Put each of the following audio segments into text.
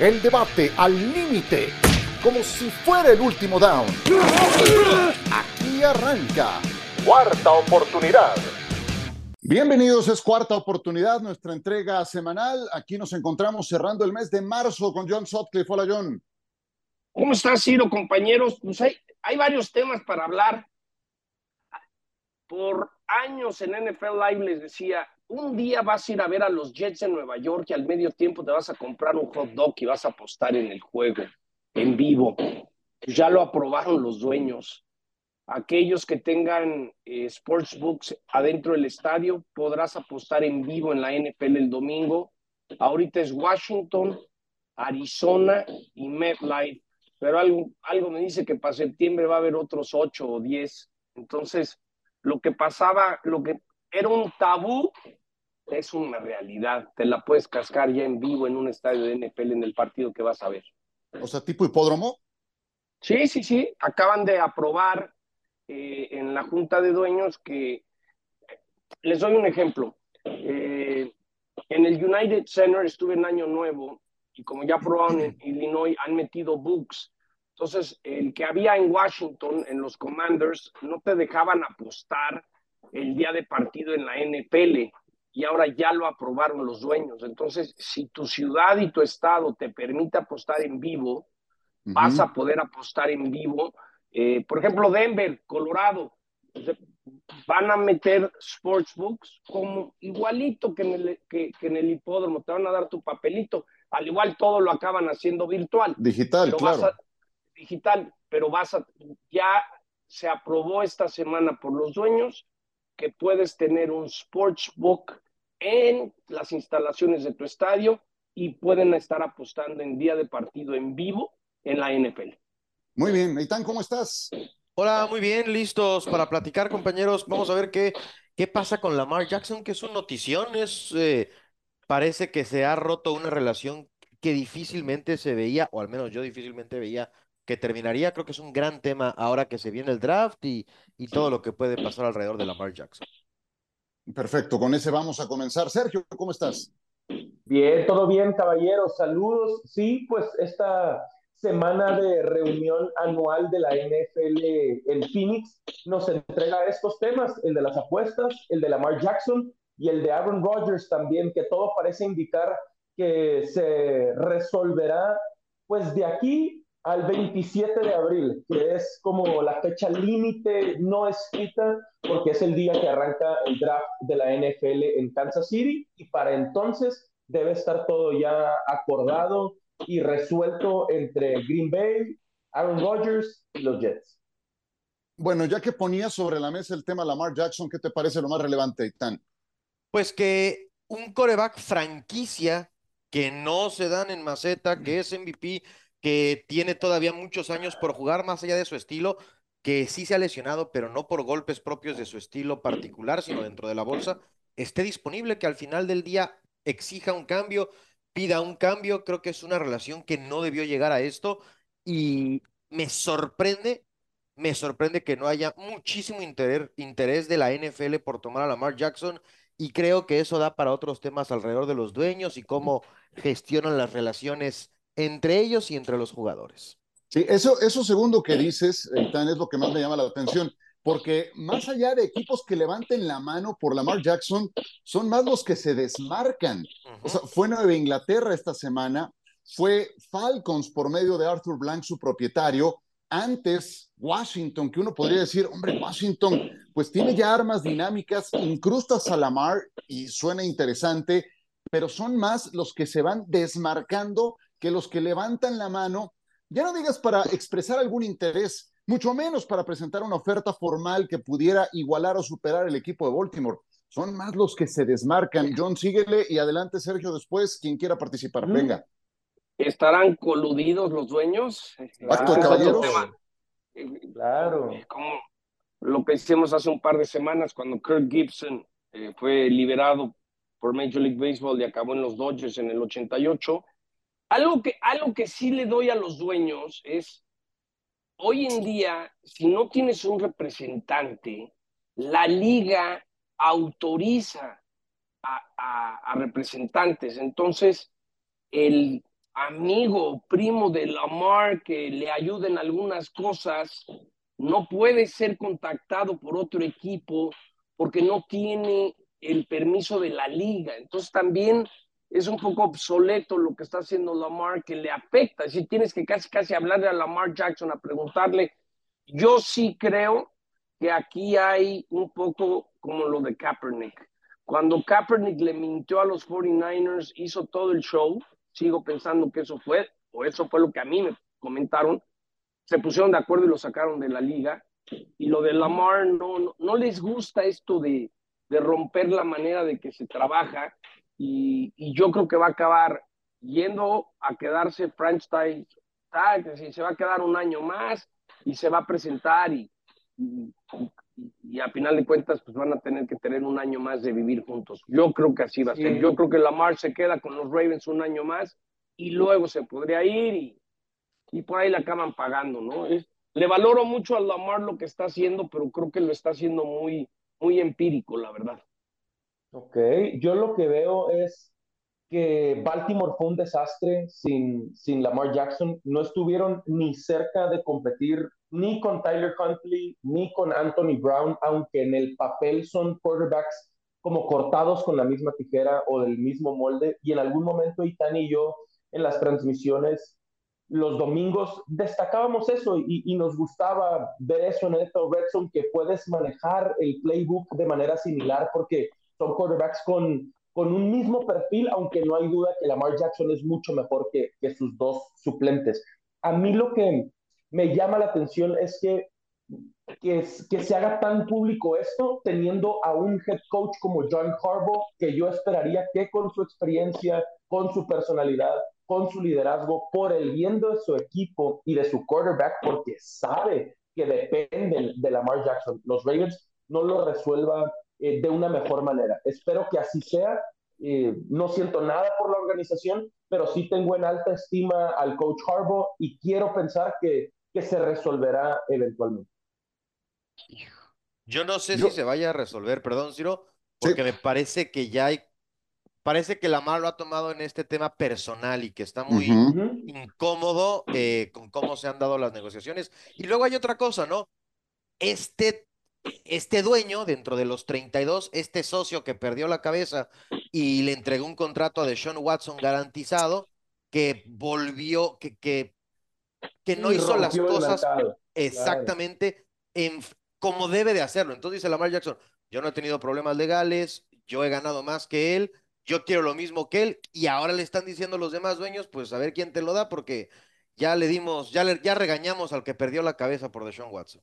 El debate al límite, como si fuera el último down. Aquí arranca. Cuarta oportunidad. Bienvenidos, es cuarta oportunidad, nuestra entrega semanal. Aquí nos encontramos cerrando el mes de marzo con John Sutcliffe. Hola, John. ¿Cómo estás, Ciro, compañeros? Pues hay, hay varios temas para hablar. Por años en NFL Live les decía, un día vas a ir a ver a los Jets en Nueva York y al medio tiempo te vas a comprar un hot dog y vas a apostar en el juego, en vivo. Ya lo aprobaron los dueños. Aquellos que tengan eh, sportsbooks adentro del estadio podrás apostar en vivo en la NFL el domingo. Ahorita es Washington, Arizona y MetLife, pero algo, algo me dice que para septiembre va a haber otros ocho o diez. Entonces, lo que pasaba, lo que era un tabú, es una realidad. Te la puedes cascar ya en vivo en un estadio de NFL en el partido que vas a ver. O sea, tipo hipódromo. Sí, sí, sí. Acaban de aprobar eh, en la Junta de Dueños que, les doy un ejemplo. Eh, en el United Center estuve en Año Nuevo y como ya aprobaron en Illinois, han metido books. Entonces, el que había en Washington, en los Commanders, no te dejaban apostar el día de partido en la NPL y ahora ya lo aprobaron los dueños. Entonces, si tu ciudad y tu estado te permite apostar en vivo, vas a poder apostar en vivo. Eh, por ejemplo, Denver, Colorado, van a meter sportsbooks como igualito que en, el, que, en el hipódromo, te van a dar tu papelito. Al igual todo lo acaban haciendo virtual. Digital, claro. digital, pero vas a, ya se aprobó esta semana por los dueños que puedes tener un sportsbook en las instalaciones de tu estadio y pueden estar apostando en día de partido en vivo en la NFL. Muy bien, Eitan, ¿cómo estás? Hola, muy bien, listos para platicar, compañeros. Vamos a ver qué, qué pasa con Lamar Jackson, que es una notición, es, eh, parece que se ha roto una relación que difícilmente se veía, o al menos yo difícilmente veía que terminaría. Creo que es un gran tema ahora que se viene el draft y, y todo lo que puede pasar alrededor de Lamar Jackson. Perfecto, con ese vamos a comenzar. Sergio, ¿cómo estás? Bien, todo bien, caballeros. Saludos. Sí, pues esta semana de reunión anual de la NFL en Phoenix nos entrega estos temas, el de las apuestas, el de Lamar Jackson y el de Aaron Rodgers también, que todo parece indicar que se resolverá pues de aquí al 27 de abril, que es como la fecha límite no escrita, porque es el día que arranca el draft de la NFL en Kansas City, y para entonces debe estar todo ya acordado y resuelto entre Green Bay, Aaron Rodgers y los Jets. Bueno, ya que ponía sobre la mesa el tema Lamar Jackson, ¿qué te parece lo más relevante, Tan? Pues que un coreback franquicia que no se dan en maceta, que es MVP, que tiene todavía muchos años por jugar más allá de su estilo, que sí se ha lesionado, pero no por golpes propios de su estilo particular, sino dentro de la bolsa, esté disponible, que al final del día exija un cambio, pida un cambio. Creo que es una relación que no debió llegar a esto y me sorprende, me sorprende que no haya muchísimo interés, interés de la NFL por tomar a Lamar Jackson y creo que eso da para otros temas alrededor de los dueños y cómo gestionan las relaciones entre ellos y entre los jugadores. Sí, eso, eso segundo que dices, Eitan, es lo que más me llama la atención, porque más allá de equipos que levanten la mano por Lamar Jackson, son más los que se desmarcan. O sea, fue Nueva Inglaterra esta semana, fue Falcons por medio de Arthur Blank, su propietario, antes Washington, que uno podría decir, hombre, Washington, pues tiene ya armas dinámicas, incrustas a Lamar y suena interesante, pero son más los que se van desmarcando que los que levantan la mano, ya no digas para expresar algún interés, mucho menos para presentar una oferta formal que pudiera igualar o superar el equipo de Baltimore. Son más los que se desmarcan. John, síguele y adelante, Sergio, después, quien quiera participar. Venga. ¿Estarán coludidos los dueños? Acto de caballeros. Claro. Como lo que hicimos hace un par de semanas cuando Kirk Gibson eh, fue liberado por Major League Baseball y acabó en los Dodgers en el 88. Algo que, algo que sí le doy a los dueños es, hoy en día, si no tienes un representante, la liga autoriza a, representantes. Entonces, el, amigo, primo de Lamar, que le ayuden algunas cosas, no puede ser contactado por otro equipo porque no tiene el permiso de la liga. Entonces también es un poco obsoleto lo que está haciendo Lamar, que le afecta. Si tienes que casi, casi hablarle a Lamar Jackson, a preguntarle, yo sí creo que aquí hay un poco como lo de Kaepernick. Cuando Kaepernick le mintió a los 49ers, hizo todo el show, sigo pensando que eso fue, o eso fue lo que a mí me comentaron, se pusieron de acuerdo y lo sacaron de la liga. Y lo de Lamar, no, no, les gusta esto de, de, romper la manera de que se trabaja. Y, y, yo creo que va a acabar yendo a quedarse franchise tag, se va a quedar un año más y se va a presentar y, y, y, a final de cuentas pues van a tener que tener un año más de vivir juntos. Yo creo que así va a ser. Yo creo que Lamar se queda con los Ravens un año más y luego se podría ir y, y por ahí le acaban pagando, ¿no? Es, le valoro mucho a Lamar lo que está haciendo, pero creo que lo está haciendo muy, muy empírico, la verdad. Ok, yo lo que veo es que Baltimore fue un desastre sin, sin Lamar Jackson. No estuvieron ni cerca de competir ni con Tyler Huntley, ni con Anthony Brown, aunque en el papel son quarterbacks como cortados con la misma tijera o del mismo molde. Y en algún momento Itán y yo en las transmisiones los domingos destacábamos eso y, nos gustaba ver eso en Eto Redson, que puedes manejar el playbook de manera similar porque son quarterbacks con, con un mismo perfil, aunque no hay duda que Lamar Jackson es mucho mejor que, que sus dos suplentes. A mí lo que me llama la atención es que, que, que se haga tan público esto teniendo a un head coach como John Harbaugh, que yo esperaría que con su experiencia, con su personalidad, con su liderazgo por el bien de su equipo y de su quarterback, porque sabe que dependen de Lamar Jackson. Los Ravens no lo resuelvan eh, de una mejor manera. Espero que así sea. Eh, no siento nada por la organización, pero sí tengo en alta estima al coach Harbaugh y quiero pensar que, que se resolverá eventualmente. Yo no sé si se vaya a resolver, perdón, Ciro, porque me parece que ya hay parece que Lamar lo ha tomado en este tema personal y que está muy incómodo eh, con cómo se han dado las negociaciones. Y luego hay otra cosa, ¿no? Este, este dueño, dentro de los 32, este socio que perdió la cabeza y le entregó un contrato a Deshaun Watson garantizado, que volvió, que, que, que no hizo las cosas exactamente en, como debe de hacerlo. Entonces dice Lamar Jackson, yo no he tenido problemas legales, yo he ganado más que él, yo quiero lo mismo que él y ahora le están diciendo los demás dueños, pues a ver quién te lo da porque ya le dimos, ya, le, ya regañamos al que perdió la cabeza por Deshaun Watson.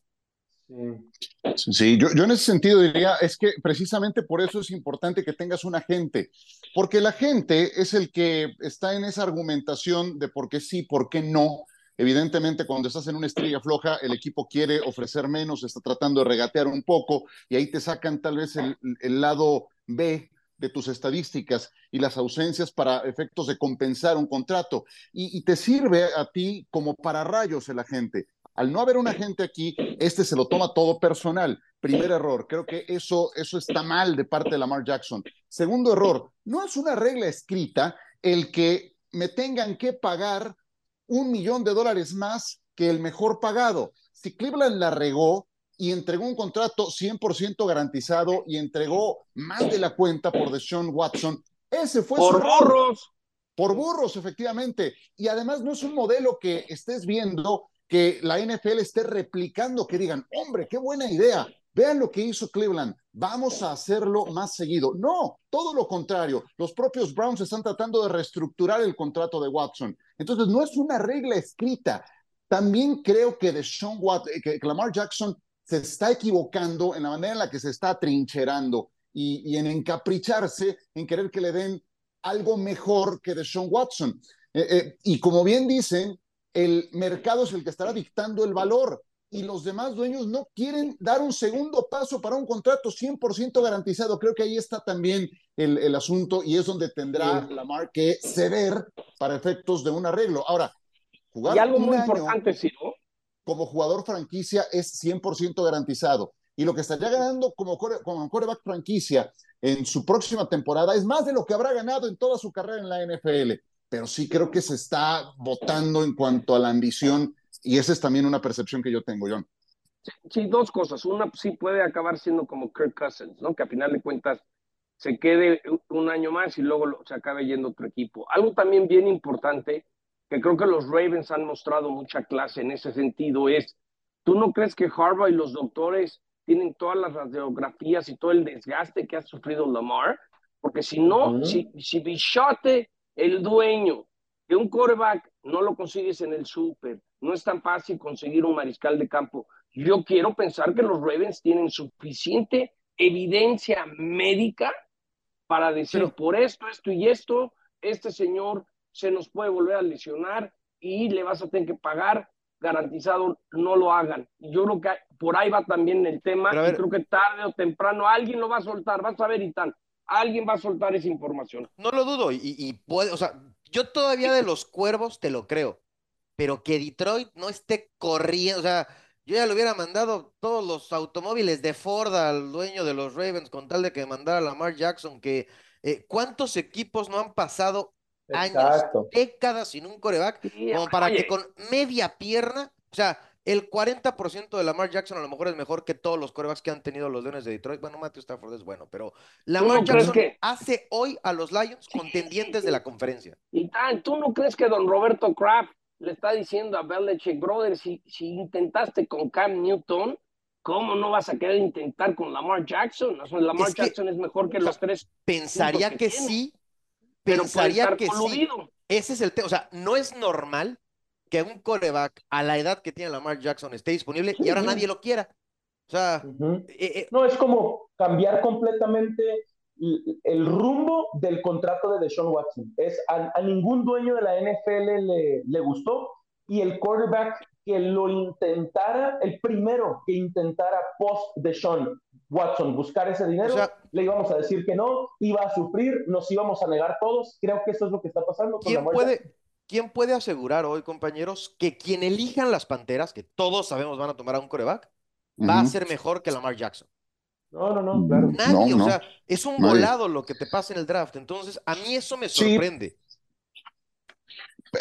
Sí, yo, en ese sentido diría, es que precisamente por eso es importante que tengas un agente, porque la gente es el que está en esa argumentación de por qué sí, por qué no. Evidentemente, cuando estás en una estrella floja, el equipo quiere ofrecer menos, está tratando de regatear un poco y ahí te sacan tal vez el, el lado B de tus estadísticas y las ausencias para efectos de compensar un contrato. Y, te sirve a ti como para rayos el agente. Al no haber un agente aquí, este se lo toma todo personal. Primer error, creo que eso, eso está mal de parte de Lamar Jackson. Segundo error, no es una regla escrita el que me tengan que pagar un millón de dólares más que el mejor pagado. Si Cleveland la regó, y entregó un contrato 100% garantizado y entregó más de la cuenta por Deshaun Watson. Ese fue por burros. Por burros, efectivamente. Y además no es un modelo que estés viendo que la NFL esté replicando, que digan, hombre, qué buena idea. Vean lo que hizo Cleveland, vamos a hacerlo más seguido. No, todo lo contrario. Los propios Browns están tratando de reestructurar el contrato de Watson. Entonces, no es una regla escrita. También creo que Deshaun Watson, que Lamar Jackson se está equivocando en la manera en la que se está trincherando y, en encapricharse, en querer que le den algo mejor que de Sean Watson. Eh, eh, y como bien dicen, el mercado es el que estará dictando el valor y los demás dueños no quieren dar un segundo paso para un contrato 100% garantizado. Creo que ahí está también el, el asunto y es donde tendrá la Lamar que ceder para efectos de un arreglo. Ahora, jugar y algo muy importante, como jugador franquicia es 100% garantizado. Y lo que estaría ganando como, como franquicia en su próxima temporada es más de lo que habrá ganado en toda su carrera en la NFL. Pero sí creo que se está votando en cuanto a la ambición y esa es también una percepción que yo tengo, John. Sí, dos cosas. Una, sí puede acabar siendo como Kirk Cousins, ¿no? Que a final de cuentas se quede un año más y luego se acabe yendo otro equipo. Algo también bien importante, que creo que los Ravens han mostrado mucha clase en ese sentido, es, ¿tú no crees que Harvard y los doctores tienen todas las radiografías y todo el desgaste que ha sufrido Lamar? Porque si no, si, si Bichote, el dueño de un quarterback, no lo consigues en el súper, no es tan fácil conseguir un mariscal de campo. Yo quiero pensar que los Ravens tienen suficiente evidencia médica para decir por esto, esto y esto, este señor se nos puede volver a lesionar y le vas a tener que pagar, garantizado no lo hagan. Yo creo que por ahí va también el tema, y creo que tarde o temprano alguien lo va a soltar, vas a ver y tal, alguien va a soltar esa información. No lo dudo, y, y puede, o sea, yo todavía de los cuervos te lo creo, pero que Detroit no esté corriendo, o sea, yo ya le hubiera mandado todos los automóviles de Ford al dueño de los Ravens con tal de que mandara a Lamar Jackson, que eh, ¿cuántos equipos no han pasado años, décadas sin un coreback? como para que con media pierna, o sea, el 40% de Lamar Jackson a lo mejor es mejor que todos los corebacks que han tenido los Leones de Detroit. Bueno, Matthew Stafford es bueno, pero Lamar Jackson hace hoy a los Lions contendientes de la conferencia. Y tal, ¿tú no crees que don Roberto Kraft le está diciendo a Belichick, brother, si, si intentaste con Cam Newton, ¿cómo no vas a querer intentar con Lamar Jackson? Lamar Jackson es mejor que los tres. Pensaría que, sí, pensaría que sí. Ese es el tema. O sea, no es normal que un coreback a la edad que tiene Lamar Jackson esté disponible y ahora nadie lo quiera. O sea, eh, eh, no es como cambiar completamente el rumbo del contrato de Deshaun Watson. Es a, ningún dueño de la NFL le, le, gustó y el quarterback que lo intentara, el primero que intentara post Deshaun Watson buscar ese dinero, le íbamos a decir que no, iba a sufrir, nos íbamos a negar todos. Creo que eso es lo que está pasando. ¿Quién, puede, ¿Quién puede asegurar hoy, compañeros, que quien elijan las Panteras, que todos sabemos van a tomar a un coreback, va a ser mejor que Lamar Jackson? No, no, no, claro. Nadie, o sea, es un volado lo que te pasa en el draft. Entonces, a mí eso me sorprende.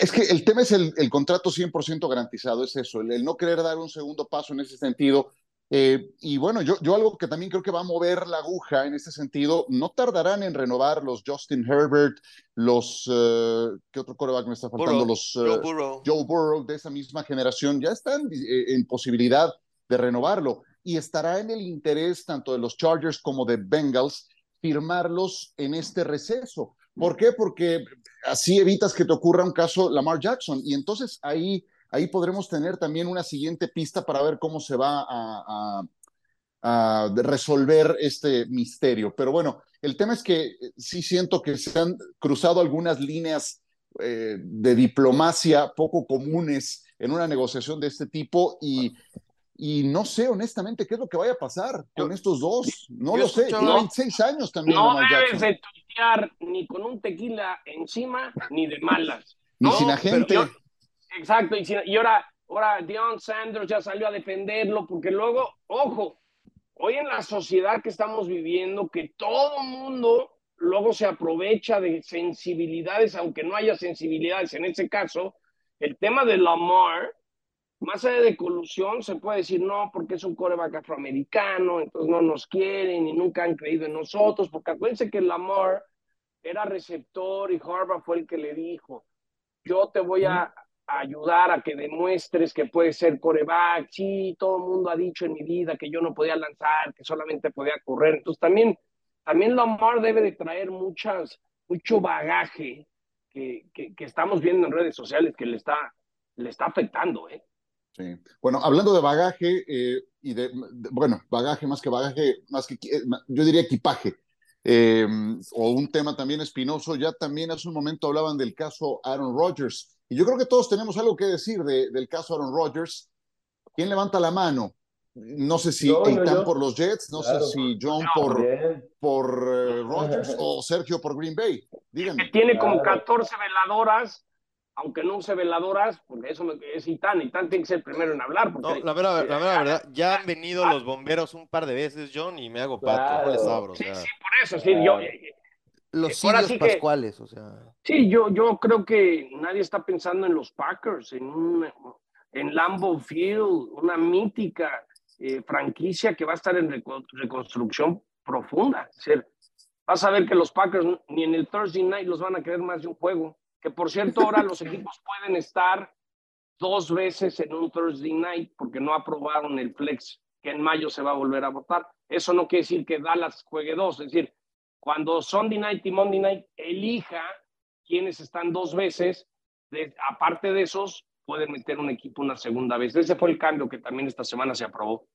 Es que el tema es el, el contrato 100% garantizado, es eso, el, no querer dar un segundo paso en ese sentido. Eh, y bueno, yo, yo algo que también creo que va a mover la aguja en ese sentido, no tardarán en renovar los Justin Herbert, los, eh, ¿qué otro coreback me está faltando? Los Joe, Burrow. Joe Burrow de esa misma generación, ya están en posibilidad de renovarlo y estará en el interés tanto de los Chargers como de Bengals firmarlos en este receso. ¿Por qué? Porque así evitas que te ocurra un caso Lamar Jackson y entonces ahí, ahí podremos tener también una siguiente pista para ver cómo se va a, resolver este misterio. Pero bueno, el tema es que sí siento que se han cruzado algunas líneas eh, de diplomacia poco comunes en una negociación de este tipo y y no sé honestamente qué es lo que vaya a pasar con estos dos. No lo sé. Tiene 26 años también. No debes de tuitear ni con un tequila encima ni de malas. Ni sin agente. Exacto. Y, ahora, ahora Deion Sanders ya salió a defenderlo porque luego, ojo, hoy en la sociedad que estamos viviendo, que todo mundo luego se aprovecha de sensibilidades, aunque no haya sensibilidades en ese caso, el tema de Lamar más allá de colusión, se puede decir no, porque es un coreback afroamericano, entonces no nos quieren y nunca han creído en nosotros, porque acuérdense que Lamar era receptor y Harvard fue el que le dijo, yo te voy a ayudar a que demuestres que puedes ser coreback. Sí, todo el mundo ha dicho en mi vida que yo no podía lanzar, que solamente podía correr. Entonces también, también Lamar debe de traer muchas, mucho bagaje que, que, estamos viendo en redes sociales que le está, le está afectando, ¿eh? Sí. Bueno, hablando de bagaje eh, y de, bueno, bagaje más que bagaje, más que, eh, yo diría equipaje, eh, o un tema también espinoso, ya también hace un momento hablaban del caso Aaron Rodgers, y yo creo que todos tenemos algo que decir del caso Aaron Rodgers. ¿Quién levanta la mano? No sé si Eitan por los Jets, no sé si John por, por Rodgers o Sergio por Green Bay. Díganme. Tiene como 14 veladoras aunque no use veladoras, porque eso es Itán, Itán tiene que ser el primero en hablar. Porque, la, verdad, la verdad, ya han venido los bomberos un par de veces, John, y me hago pato, no les abro. Sí, sí, por eso, sí, yo... Eh, los sirios sí que- pascuales, o sea. Sí, yo, yo creo que nadie está pensando en los Packers, en, un, en Lambeau Field, una mítica eh, franquicia que va a estar en reco- reconstrucción profunda. Es decir, vas a ver que los Packers ni en el Thursday night los van a querer más de un juego. Que por cierto, ahora los equipos pueden estar dos veces en un Thursday night porque no aprobaron el flex que en mayo se va a volver a votar. Eso no quiere decir que Dallas juegue dos, es decir, cuando Sunday night y Monday night elija quienes están dos veces, aparte de esos, pueden meter un equipo una segunda vez. Ese fue el cambio que también esta semana se aprobó.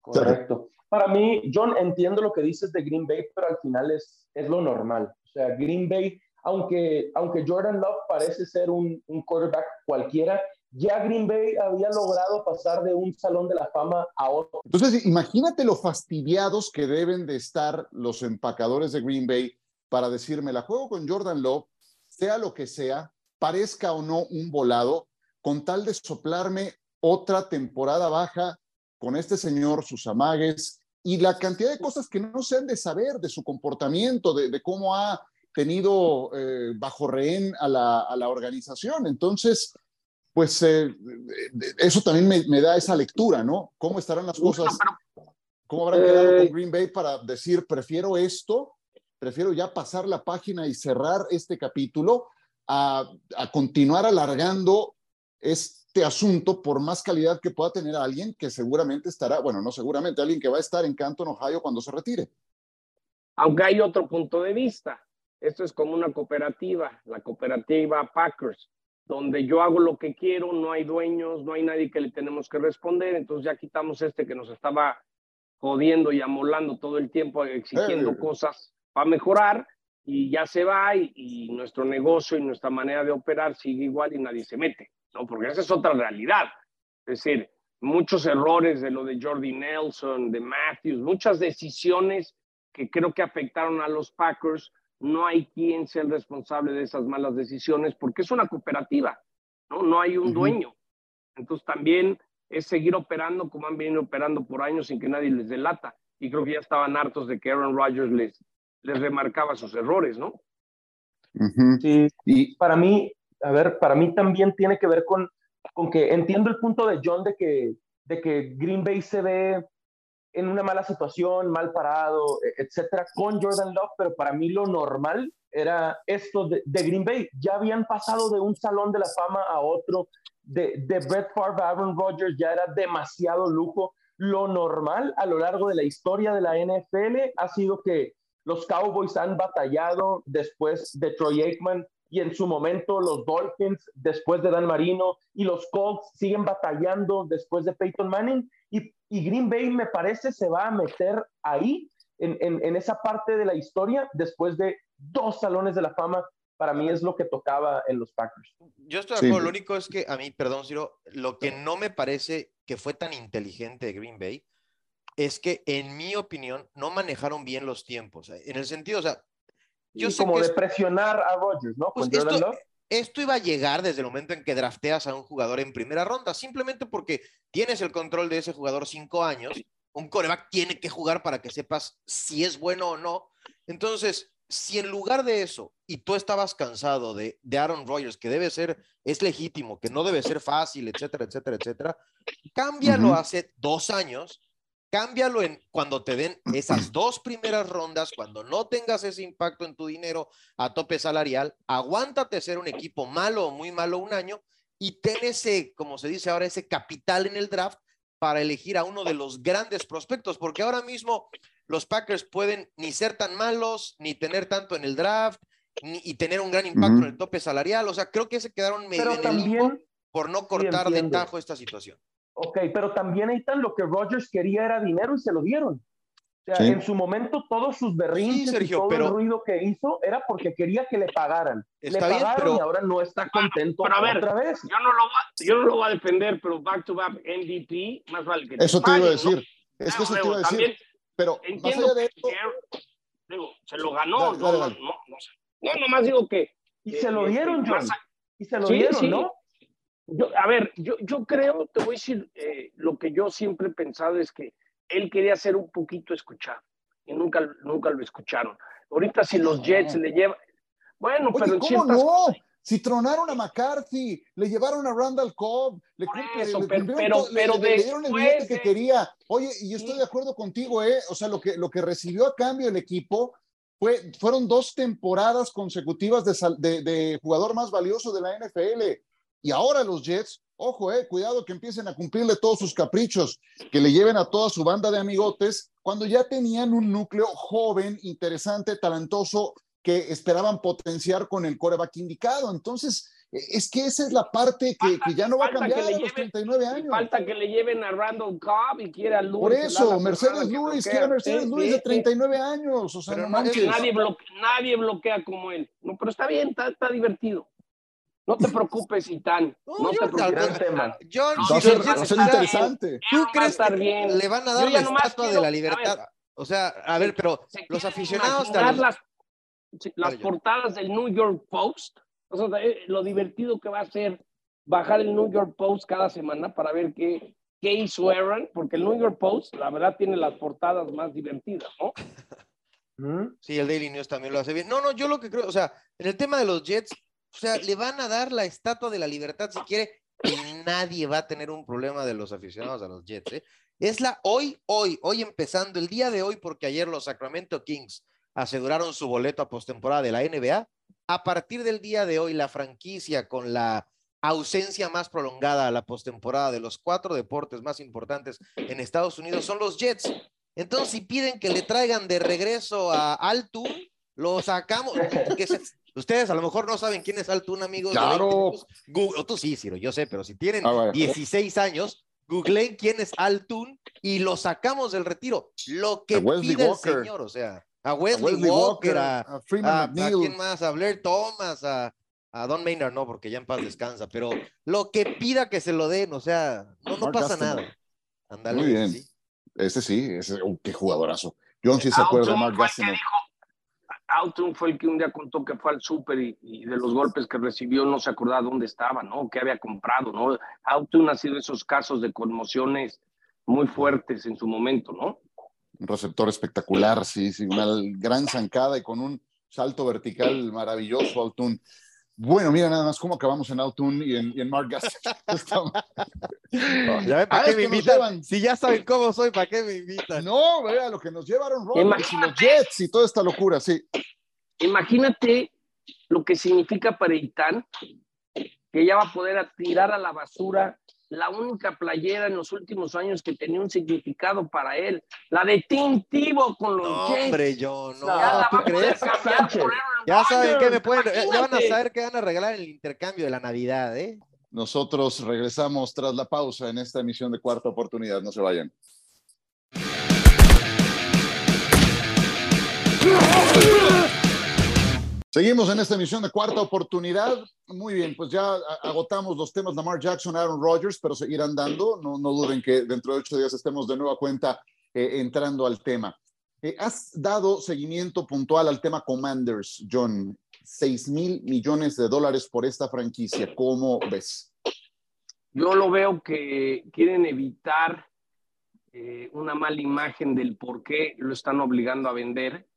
Correcto. Para mí, John, entiendo lo que dices de Green Bay, pero al final es, es lo normal. O sea, Green Bay, aunque, aunque Jordan Love parece ser un quarterback cualquiera, ya Green Bay había logrado pasar de un salón de la fama a otro. Entonces, imagínate lo fastidiados que deben de estar los empacadores de Green Bay para decirme, la juego con Jordan Love, sea lo que sea, parezca o no un volado, con tal de soplarme otra temporada baja con este señor, sus amagues y la cantidad de cosas que no se han de saber de su comportamiento, de, cómo ha tenido eh, bajo rehén a la, a la organización. Entonces, pues eh, eso también me, me, da esa lectura, ¿no? ¿Cómo estarán las cosas? ¿Cómo habrán quedado Eh, con Green Bay para decir, prefiero esto, prefiero ya pasar la página y cerrar este capítulo a, a continuar alargando este asunto por más calidad que pueda tener alguien que seguramente estará, bueno, no seguramente, alguien que va a estar en Canton, Ohio cuando se retire. Aunque hay otro punto de vista. Esto es como una cooperativa, la cooperativa Packers, donde yo hago lo que quiero, no hay dueños, no hay nadie que le tenemos que responder, entonces ya quitamos este que nos estaba jodiendo y amolando todo el tiempo, exigiendo Eh. cosas para mejorar, y ya se va y, y nuestro negocio y nuestra manera de operar sigue igual y nadie se mete, ¿no? Porque esa es otra realidad. Es decir, muchos errores de lo de Jordi Nelson, de Matthews, muchas decisiones que creo que afectaron a los Packers, no hay quien sea el responsable de esas malas decisiones porque es una cooperativa, ¿no? No hay un Ujú. dueño. Entonces también es seguir operando como han venido operando por años sin que nadie les delata. Y creo que ya estaban hartos de que Aaron Rodgers les, les remarcaba sus errores, ¿no? Sí, Y para mí, a ver, para mí también tiene que ver con, con que entiendo el punto de John de que, de que Green Bay se ve en una mala situación, mal parado, e- etcétera, con Jordan Love, pero para mí lo normal era esto de, Green Bay. Ya habían pasado de un salón de la fama a otro, de, de Brett Favre a Aaron Rodgers, ya era demasiado lujo. Lo normal a lo largo de la historia de la NFL ha sido que los Cowboys han batallado después de Troy Aikman y en su momento los Dolphins después de Dan Marino y los Colts siguen batallando después de Peyton Manning y, y Green Bay me parece se va a meter ahí en, en, en, esa parte de la historia después de dos salones de la fama. Para mí es lo que tocaba en los Packers. Yo estoy de acuerdo, sí. lo único es que a mí, perdón, Ciro, lo que no me parece que fue tan inteligente de Green Bay es que, en mi opinión, no manejaron bien los tiempos. En el sentido, o sea, yo y sé como que de presionar a Rodgers, ¿no? Pues esto, esto, iba a llegar desde el momento en que drafteas a un jugador en primera ronda, simplemente porque tienes el control de ese jugador cinco años. Un coreback tiene que jugar para que sepas si es bueno o no. Entonces, si en lugar de eso, y tú estabas cansado de, de Aaron Rodgers, que debe ser, es legítimo, que no debe ser fácil, etcétera, etcétera, etcétera, cámbialo uh -huh. hace dos años cámbialo en cuando te den esas dos primeras rondas, cuando no tengas ese impacto en tu dinero a tope salarial, aguántate ser un equipo malo o muy malo un año y ten ese, como se dice ahora, ese capital en el draft para elegir a uno de los grandes prospectos, porque ahora mismo los Packers pueden ni ser tan malos, ni tener tanto en el draft, ni, y tener un gran impacto uh -huh. en el tope salarial. O sea, creo que se quedaron medio Pero en también, el limbo por no cortar sí, de tajo esta situación. Ok, pero también ahí lo que Rodgers quería era dinero y se lo dieron. O sea, sí. en su momento todos sus berrinches sí, Sergio, y todo pero... el ruido que hizo era porque quería que le pagaran. Está le bien, pagaron pero... y ahora no está contento pero, a ver, otra vez. Yo no, lo va, yo no lo voy a defender, pero back to back MVP, más vale que te Eso te paguen, iba a decir. ¿no? Es que eso no, te iba a decir. También pero entiendo más allá de esto... que, digo, se lo ganó. Dale, no, dale, no, dale. no, no, sé. no, nomás digo que... Y que- se lo dieron, John. a- Y se lo Sí, dieron, sí. ¿no? Yo, a ver, yo, yo creo, te voy a decir, eh, lo que yo siempre he pensado es que él quería ser un poquito escuchado y nunca, nunca lo escucharon. Ahorita si los Jets le llevan... Bueno, Oye, pero ¿cómo ciertas no? Si tronaron a McCarthy, le llevaron a Randall Cobb, le, eso, le pero- le- dieron el billete que quería. Oye, y estoy Sí. de acuerdo contigo, ¿eh? O sea, lo que, lo que recibió a cambio el equipo fue, fueron dos temporadas consecutivas de, sal- de- de jugador más valioso de la NFL. Y ahora los Jets, ojo, eh, cuidado que empiecen a cumplirle todos sus caprichos, que le lleven a toda su banda de amigotes, cuando ya tenían un núcleo joven, interesante, talentoso, que esperaban potenciar con el coreback indicado. Entonces, eh, es que esa es la parte que, que ya no va a cambiar a los lleven- 39 y años. falta que le lleven a Randall Cobb y quiera a Lewis. Por eso, Mercedes Lewis, bloquea. quiere a Mercedes Sí, Lewis sí, de sí. 39 años, o sea, no. Nadie, bloque- nadie bloquea como él. No, pero está bien, está, está divertido. No te preocupes, Itán. No, No, yo- te preocupes. Tema. John, Va a si va a ser interesante. ¿Tú crees estar que bien. le van a Yo dar la estatua de la ver, libertad? O sea, a ver, pero ¿Se los aficionados las, las portadas del New York Post. O sea, eh, lo divertido que va a ser bajar el New York Post cada semana para ver qué, qué hizo Aaron, porque el New York Post, la verdad, tiene las portadas más divertidas, ¿no? Sí, el Daily News también lo hace bien. No, no, yo lo que creo, o sea, en el tema de los Jets, o sea, le van a dar la estatua de la libertad si quiere, y nadie va a tener un problema de los aficionados a los Jets, ¿eh? Es la hoy, hoy, hoy empezando, el día de hoy, porque ayer los Sacramento Kings aseguraron su boleto a postemporada de la NBA. A partir del día de hoy, la franquicia con la ausencia más prolongada a la postemporada de los cuatro deportes más importantes en Estados Unidos son los Jets. Entonces, si piden que le traigan de regreso a Altun, lo sacamos. Ustedes a lo mejor no saben quién es Altun, amigos. de Claro. 20 años. Google- tú sí, Ciro, yo sé, pero si tienen A ver. 16 años, googleen quién es Altun y lo sacamos del retiro. Lo que A Wesley pide Walker. el señor, o sea, a A Wesley, Walker, Walker, a, a Freeman a, ¿a quién más? A Blair Thomas, a, a Don Maynard, no, porque ya en paz descansa, pero lo que pida que se lo den, o sea, no, pasa nada. Ándale, Muy bien. sí. Ese sí, ese, uh, qué jugadorazo. John sí se acuerda de Mark dijo- Autun fue el que un día contó que fue al súper y, de los golpes que recibió no se acordaba dónde estaba, ¿no? ¿Qué había comprado, no? Autun ha sido esos casos de conmociones muy fuertes en su momento, ¿no? Un receptor espectacular, sí, sí, una gran zancada y con un salto vertical maravilloso, Altun. Bueno, mira nada más cómo acabamos en Altun y en, y en Mark Gastineau. Estamos- Ya ven, ¿para Ah, qué me invitan? Si ya saben cómo soy, ¿para qué me invitan? No, vea lo que nos llevaron Rodgers y los Imagínate. Jets y toda esta locura, sí. Imagínate lo que significa para Itán, que ya va a poder tirar a la basura la única playera en los últimos años que tenía un significado para él, la de Tim Tebow con los No, Jets. hombre, yo no. Ya la ¿Tú crees? Sánchez. Ya saben que me pueden, ya- ya van a saber que van a regalar en el intercambio de la Navidad, ¿eh? Nosotros regresamos tras la pausa en esta emisión de Cuarta Oportunidad. No se vayan. Seguimos en esta emisión de Cuarta Oportunidad. Muy bien, pues ya agotamos los temas Lamar Jackson, Aaron Rodgers, pero seguirán dando. No, no duden que dentro de ocho días estemos de nueva cuenta eh, entrando al tema. Eh, has dado seguimiento puntual al tema Commanders, John. 6 mil millones de dólares por esta franquicia. ¿Cómo ves? Yo lo veo que quieren evitar eh, una mala imagen del por qué lo están obligando a vender.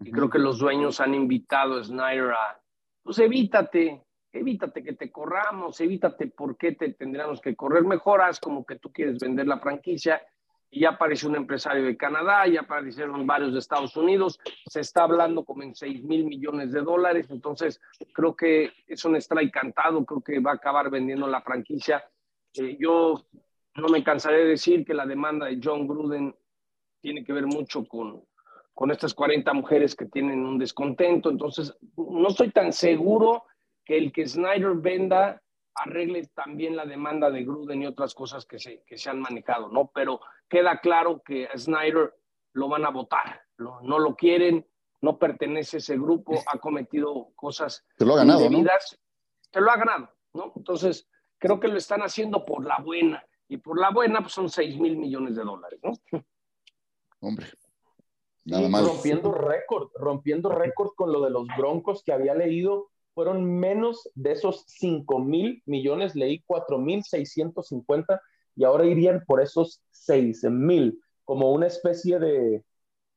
Y creo que los dueños han invitado a Snyder a, pues evítate, evítate que te corramos, evítate por qué te tendríamos que correr. Mejoras como que tú quieres vender la franquicia. Y ya apareció un empresario de Canadá, ya aparecieron varios de Estados Unidos, se está hablando como en 6 mil millones de dólares, entonces creo que es un strike cantado, creo que va a acabar vendiendo la franquicia. Eh, yo no me cansaré de decir que la demanda de John Gruden tiene que ver mucho con, con estas 40 mujeres que tienen un descontento. Entonces, no estoy tan seguro que el que Snyder venda arregle también la demanda de Gruden y otras cosas que se, que se han manejado, ¿no? Pero queda claro que a Snyder lo van a votar, no, no lo quieren, no pertenece a ese grupo, ha cometido cosas Te lo ha ganado, ¿no? se lo ha ganado, ¿no? Entonces, creo que lo están haciendo por la buena, y por la buena pues son 6 mil millones de dólares, ¿no? Hombre, nada rompiendo récord, rompiendo récord con lo de los Broncos que había leído, fueron menos de esos 5 mil millones, leí 4 mil 650 y ahora irían por esos 6 mil, como una especie de,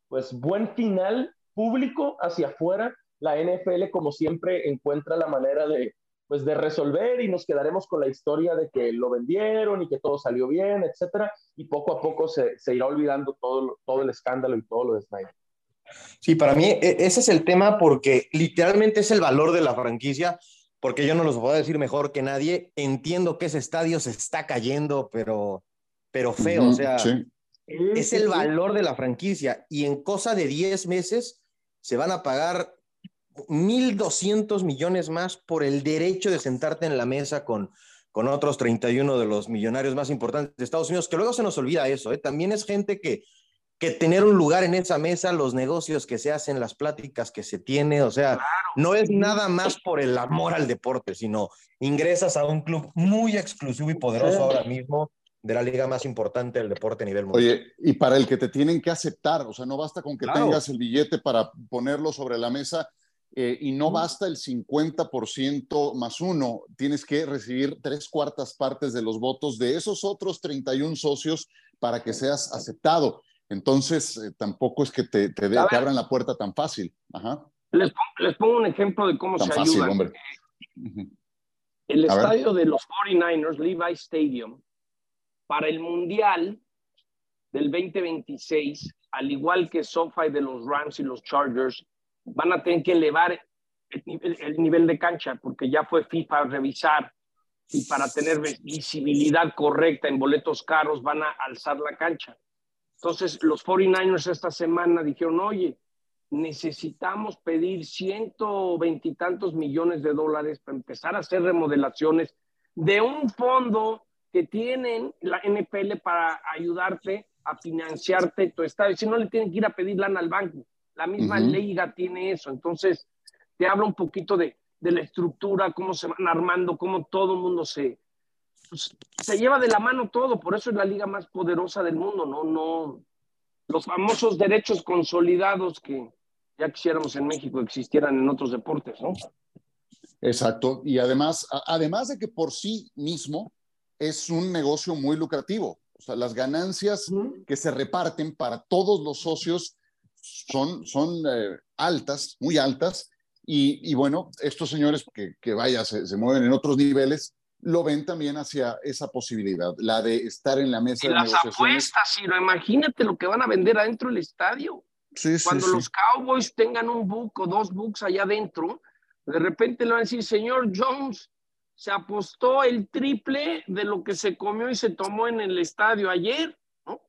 pues, buen final público hacia afuera, la NFL como siempre encuentra la manera de, pues, de resolver y nos quedaremos con la historia de que lo vendieron y que todo salió bien, etcétera, y poco a poco se, se irá olvidando todo, todo el escándalo y todo lo de Snyder. Sí, para mí e, ese es el tema porque literalmente es el valor de la franquicia, porque yo no los puedo decir mejor que nadie. Entiendo que ese estadio se está cayendo, pero, pero feo, o sea, es el valor de la franquicia y en cosa de 10 meses se van a pagar 1.200 millones más por el derecho de sentarte en la mesa con, con otros 31 de los millonarios más importantes de Estados Unidos, que luego se nos olvida eso, ¿eh? también es gente que, que tener un lugar en esa mesa, los negocios que se hacen, las pláticas que se tiene, o sea, no es nada más por el amor al deporte, sino ingresas a un club muy exclusivo y poderoso ahora mismo de la liga más importante del deporte a nivel mundial. Oye, y para el que te tienen que aceptar, o sea, no basta con que tengas el billete para ponerlo sobre la mesa, eh, y no basta el 50% más uno, tienes que recibir tres cuartas partes de los votos de esos otros 31 socios para que seas aceptado. Entonces, eh, tampoco es que te, te, abran la puerta tan fácil. Les, pongo, un ejemplo de cómo se fácil, Hombre. El estadio de los 49ers, Levi Stadium, para el Mundial del 2026, al igual que SoFi de los Rams y los Chargers, van a tener que elevar el nivel, de cancha porque ya fue FIFA a revisar y para tener visibilidad correcta en boletos caros van a alzar la cancha. Entonces los 49ers esta semana dijeron, oye, necesitamos pedir ciento veintitantos millones de dólares para empezar a hacer remodelaciones de un fondo que tienen la NFL para ayudarte a financiarte tu estadio. Si no le tienen que ir a pedir lana al banco. La misma liga tiene eso. Entonces, te habla un poquito de, de, la estructura, cómo se van armando, cómo todo el mundo se, pues, se lleva de la mano todo. Por eso es la liga más poderosa del mundo, ¿no? No, los famosos derechos consolidados que ya quisiéramos en México existieran en otros deportes, ¿no? Exacto. Y además, además de que por sí mismo es un negocio muy lucrativo. O sea, las ganancias que se reparten para todos los socios son, son eh, altas, muy altas, y, bueno, estos señores que, que vaya, se, mueven en otros niveles, lo ven también hacia esa posibilidad, la de estar en la mesa de las negociaciones. apuestas, Ciro, imagínate lo que van a vender adentro del estadio. Sí, Cuando los Cowboys tengan un book o dos books allá adentro, de repente le van a decir, señor Jones, se apostó el triple de lo que se comió y se tomó en el estadio ayer, ¿no?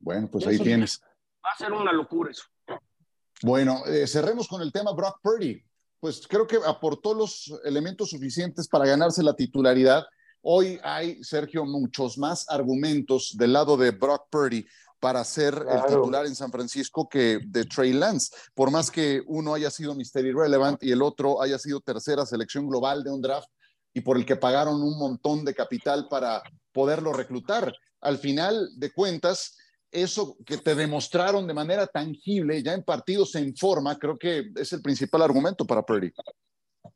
Bueno, pues ahí tienes. Va a ser una locura eso. Bueno, eh, cerremos con el tema Brock Purdy. Pues creo que aportó los elementos suficientes para ganarse la titularidad. Hoy hay, Sergio, muchos más argumentos del lado de Brock Purdy para ser el titular en San Francisco que de Trey Lance. Por más que uno haya sido Mister Irrelevant y el otro haya sido tercera selección global de un draft y por el que pagaron un montón de capital para poderlo reclutar. Al final de cuentas, eso que te demostraron de manera tangible, ya en partidos en forma, creo que es el principal argumento para Purdy.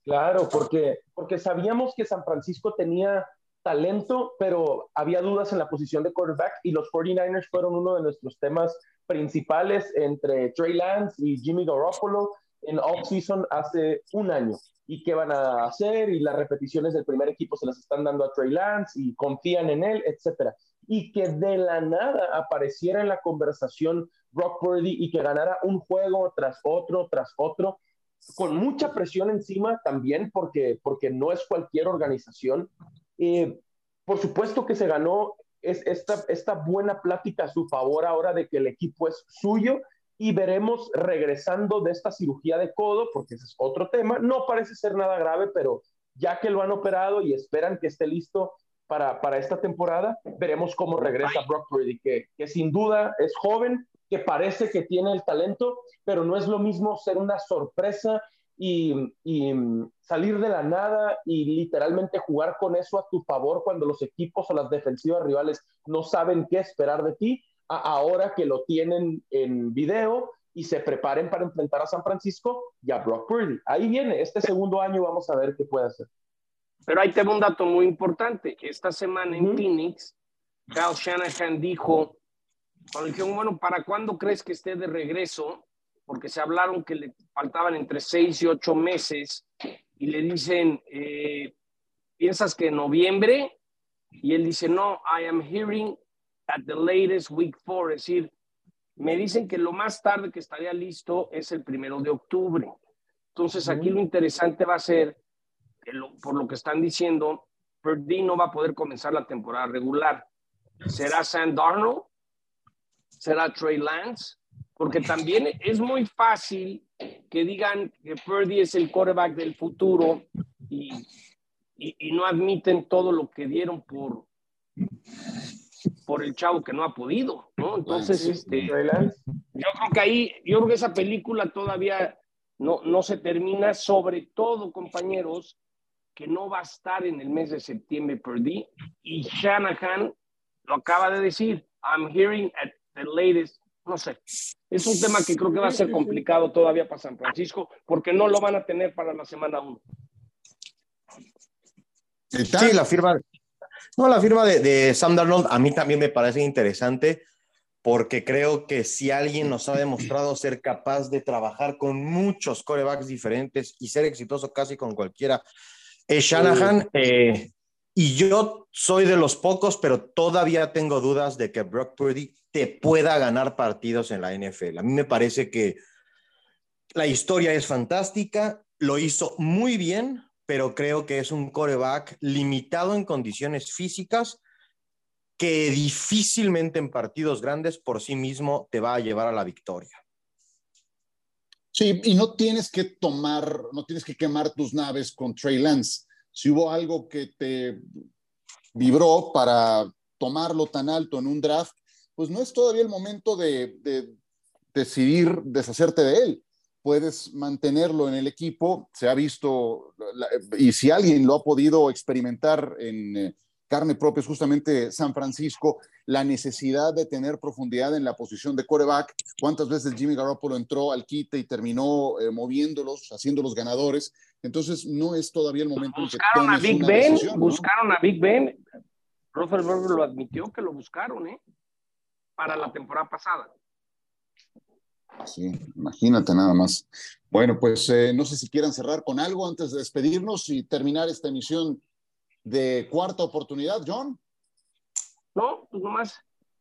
Claro, porque, porque sabíamos que San Francisco tenía talento, pero había dudas en la posición de quarterback y los 49ers fueron uno de nuestros temas principales entre Trey Lance y Jimmy Garoppolo en off-season hace un año. ¿Y qué van a hacer? Y las repeticiones del primer equipo se las están dando a Trey Lance y confían en él, etcétera y que de la nada apareciera en la conversación Brock y que ganara un juego tras otro, tras otro, con mucha presión encima también porque, porque no es cualquier organización. Eh, por supuesto que se ganó es esta, esta buena plática a su favor ahora de que el equipo es suyo y veremos regresando de esta cirugía de codo, porque ese es otro tema, no parece ser nada grave, pero ya que lo han operado y esperan que esté listo para, para esta temporada. Veremos cómo regresa Brock Purdy, que, que sin duda es joven, que parece que tiene el talento, pero no es lo mismo ser una sorpresa y, y, salir de la nada y literalmente jugar con eso a tu favor cuando los equipos o las defensivas rivales no saben qué esperar de ti, ahora que lo tienen en video y se preparen para enfrentar a San Francisco y a Brock Purdy. Ahí viene, este segundo año vamos a ver qué puede hacer. Pero ahí tengo un dato muy importante. Esta semana en Phoenix, Kyle Shanahan dijo cuando dijeron, bueno, ¿para cuándo crees que esté de regreso? Porque se hablaron que le faltaban entre seis y ocho meses y le dicen, eh, ¿piensas que en noviembre? Y él dice, no, I am hearing at the latest week four, es decir, me dicen que lo más tarde que estaría listo es el primero de octubre. Entonces aquí lo interesante va a ser, por lo que están diciendo, Purdy no va a poder comenzar la temporada regular. ¿Será Sam Darnold? ¿Será Trey Lance? Porque también es muy fácil que digan que Purdy es el quarterback del futuro y, y, no admiten todo lo que dieron por, por el chavo que no ha podido, ¿no? Entonces, este, yo creo que ahí, yo creo que esa película todavía no, no se termina, sobre todo, compañeros, que no va a estar en el mes de septiembre Purdy y Shanahan lo acaba de decir, I'm hearing at the latest, no sé, es un tema que creo que va a ser complicado todavía para San Francisco porque no lo van a tener para la semana 1. Sí, la firma, no, la firma de, de, Sam Darnold a mí también me parece interesante porque creo que si alguien nos ha demostrado ser capaz de trabajar con muchos corebacks diferentes y ser exitoso casi con cualquiera, es Shanahan. Eh, y yo soy de los pocos, pero todavía tengo dudas de que Brock Purdy te pueda ganar partidos en la NFL. A mí me parece que la historia es fantástica, lo hizo muy bien, pero creo que es un coreback limitado en condiciones físicas que difícilmente en partidos grandes por sí mismo te va a llevar a la victoria. Sí, y no tienes que tomar, no tienes que quemar tus naves con Trey Lance. Si hubo algo que te vibró para tomarlo tan alto en un draft, pues no es todavía el momento de, de decidir deshacerte de él puedes mantenerlo en el equipo. Se ha visto, y si alguien lo ha podido experimentar en eh, carne propia, es justamente San Francisco, la necesidad de tener profundidad en la posición de coreback. ¿Cuántas veces Jimmy Garoppolo entró al quite y terminó eh, moviéndolos, haciéndolos ganadores? Entonces, no es todavía el momento buscaron en que a Big Ben, Buscaron a Big Ben. Roethlisberger lo admitió que lo buscaron, ¿eh? Para la temporada pasada. Sí, imagínate nada más. Bueno, pues eh, no sé si quieran cerrar con algo antes de despedirnos y terminar esta emisión de cuarta oportunidad, John. No, pues nomás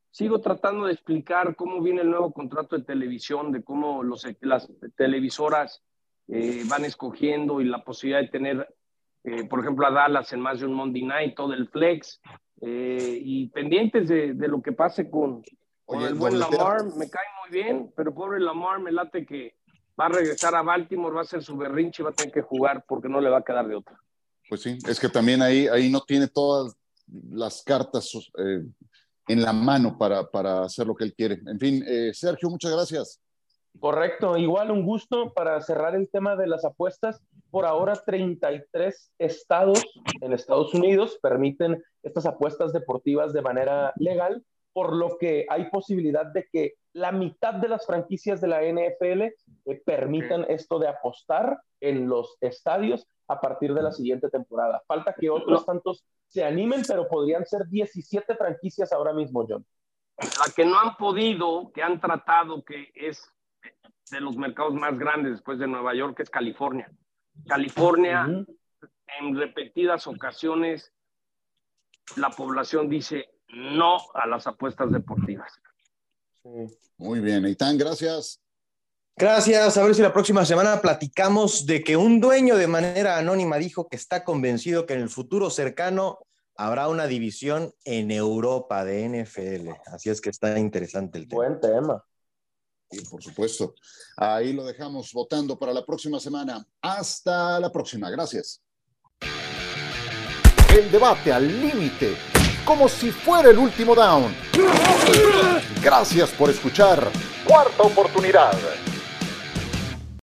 sigo tratando de explicar cómo viene el nuevo contrato de televisión, de cómo los, las televisoras eh, van escogiendo y la posibilidad de tener, eh, por ejemplo, a Dallas en más de un Monday Night, todo el flex, y pendientes de, de, lo que pase con, el buen Lamar me cae muy bien, pero pobre Lamar me late que va a regresar a Baltimore, va a ser su berrinche y va a tener que jugar porque no le va a quedar de otra. Pues sí, es que también ahí, ahí no tiene todas las cartas eh, en la mano para, para, hacer lo que él quiere. En fin, eh, Sergio, muchas gracias. Correcto, igual un gusto para cerrar el tema de las apuestas. Por ahora, 33 estados en Estados Unidos permiten estas apuestas deportivas de manera legal por lo que hay posibilidad de que la mitad de las franquicias de la NFL eh, permitan esto de apostar en los estadios a partir de la siguiente temporada. Falta que otros tantos se animen, pero podrían ser 17 franquicias ahora mismo, John. La que no han podido, que han tratado, que es de los mercados más grandes después de Nueva York, es California. California, en repetidas ocasiones, la población dice, no a las apuestas deportivas. Muy bien, Eitan, gracias. Gracias. A ver si la próxima semana platicamos de que un dueño de manera anónima dijo que está convencido que en el futuro cercano habrá una división en Europa de NFL. Así es que está interesante el tema. Buen tema. Sí, por supuesto. Ahí lo dejamos votando para la próxima semana. Hasta la próxima. Gracias. El debate al límite como si fuera el último down. Gracias por escuchar. Cuarta oportunidad.